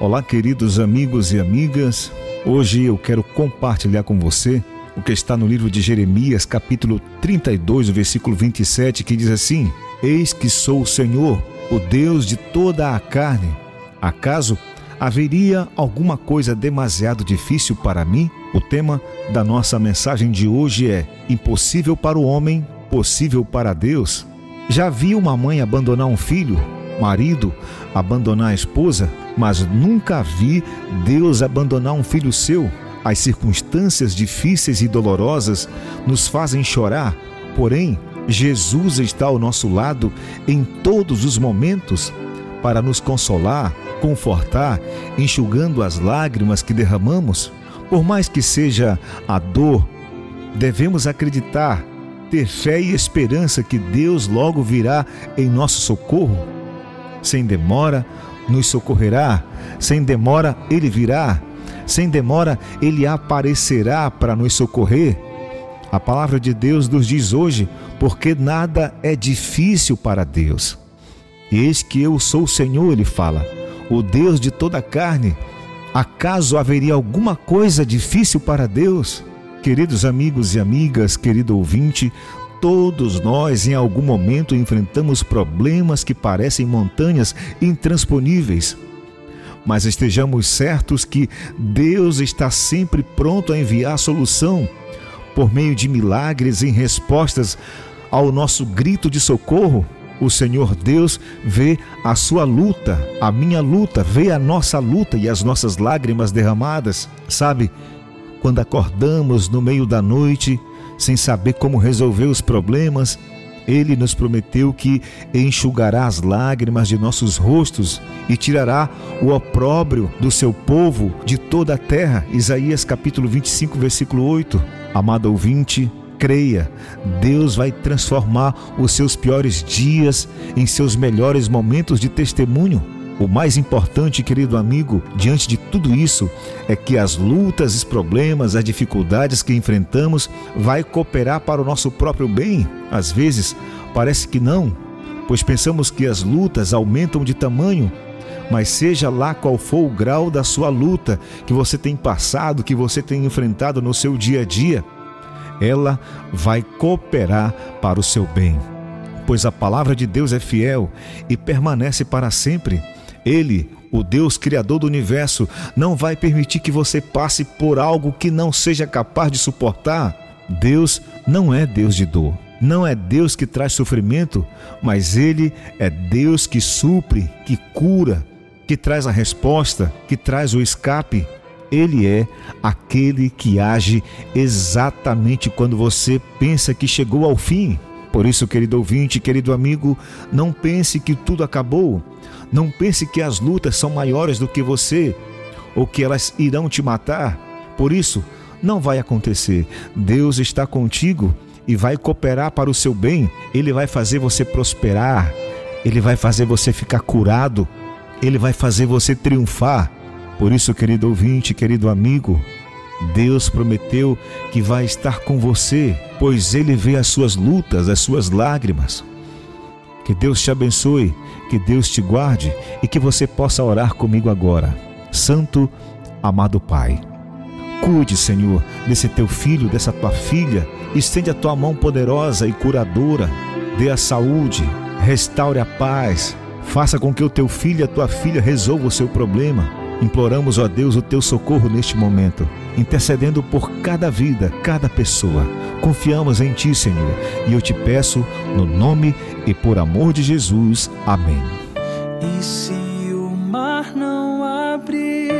Olá, queridos amigos e amigas. Hoje eu quero compartilhar com você o que está no livro de Jeremias, capítulo 32, versículo 27, que diz assim: Eis que sou o Senhor, o Deus de toda a carne. Acaso haveria alguma coisa demasiado difícil para mim? O tema da nossa mensagem de hoje é: Impossível para o homem, possível para Deus. Já viu uma mãe abandonar um filho? Marido abandonar a esposa, mas nunca vi Deus abandonar um filho seu. As circunstâncias difíceis e dolorosas nos fazem chorar, porém, Jesus está ao nosso lado em todos os momentos para nos consolar, confortar, enxugando as lágrimas que derramamos. Por mais que seja a dor, devemos acreditar, ter fé e esperança que Deus logo virá em nosso socorro sem demora nos socorrerá, sem demora ele virá, sem demora ele aparecerá para nos socorrer. A palavra de Deus nos diz hoje, porque nada é difícil para Deus. Eis que eu sou o Senhor, ele fala, o Deus de toda a carne. Acaso haveria alguma coisa difícil para Deus? Queridos amigos e amigas, querido ouvinte, Todos nós, em algum momento, enfrentamos problemas que parecem montanhas intransponíveis. Mas estejamos certos que Deus está sempre pronto a enviar solução por meio de milagres em respostas ao nosso grito de socorro. O Senhor Deus vê a sua luta, a minha luta, vê a nossa luta e as nossas lágrimas derramadas. Sabe, quando acordamos no meio da noite, sem saber como resolver os problemas, ele nos prometeu que enxugará as lágrimas de nossos rostos e tirará o opróbrio do seu povo de toda a terra. Isaías capítulo 25, versículo 8. Amado ouvinte, creia, Deus vai transformar os seus piores dias em seus melhores momentos de testemunho. O mais importante, querido amigo, diante de tudo isso, é que as lutas, os problemas, as dificuldades que enfrentamos vai cooperar para o nosso próprio bem. Às vezes, parece que não, pois pensamos que as lutas aumentam de tamanho, mas seja lá qual for o grau da sua luta que você tem passado, que você tem enfrentado no seu dia a dia, ela vai cooperar para o seu bem. Pois a palavra de Deus é fiel e permanece para sempre. Ele, o Deus Criador do universo, não vai permitir que você passe por algo que não seja capaz de suportar. Deus não é Deus de dor. Não é Deus que traz sofrimento, mas Ele é Deus que supre, que cura, que traz a resposta, que traz o escape. Ele é aquele que age exatamente quando você pensa que chegou ao fim. Por isso, querido ouvinte, querido amigo, não pense que tudo acabou. Não pense que as lutas são maiores do que você ou que elas irão te matar. Por isso, não vai acontecer. Deus está contigo e vai cooperar para o seu bem. Ele vai fazer você prosperar. Ele vai fazer você ficar curado. Ele vai fazer você triunfar. Por isso, querido ouvinte, querido amigo, Deus prometeu que vai estar com você, pois Ele vê as suas lutas, as suas lágrimas. Que Deus te abençoe, que Deus te guarde e que você possa orar comigo agora. Santo, amado Pai, cuide, Senhor, desse teu filho, dessa tua filha, estende a tua mão poderosa e curadora, dê a saúde, restaure a paz, faça com que o teu filho e a tua filha resolvam o seu problema. Imploramos, ó Deus, o teu socorro neste momento, intercedendo por cada vida, cada pessoa Confiamos em Ti, Senhor, e eu te peço, no nome e por amor de Jesus. Amém. E se o mar não abrir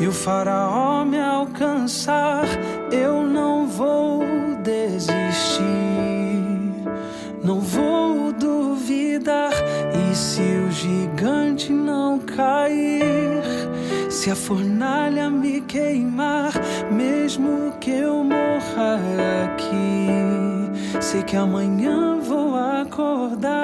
e o faraó me alcançar, eu não vou desistir, não vou duvidar. E se o gigante não cair, se a fornalha me queimar, mesmo que eu morra aqui, sei que amanhã vou acordar.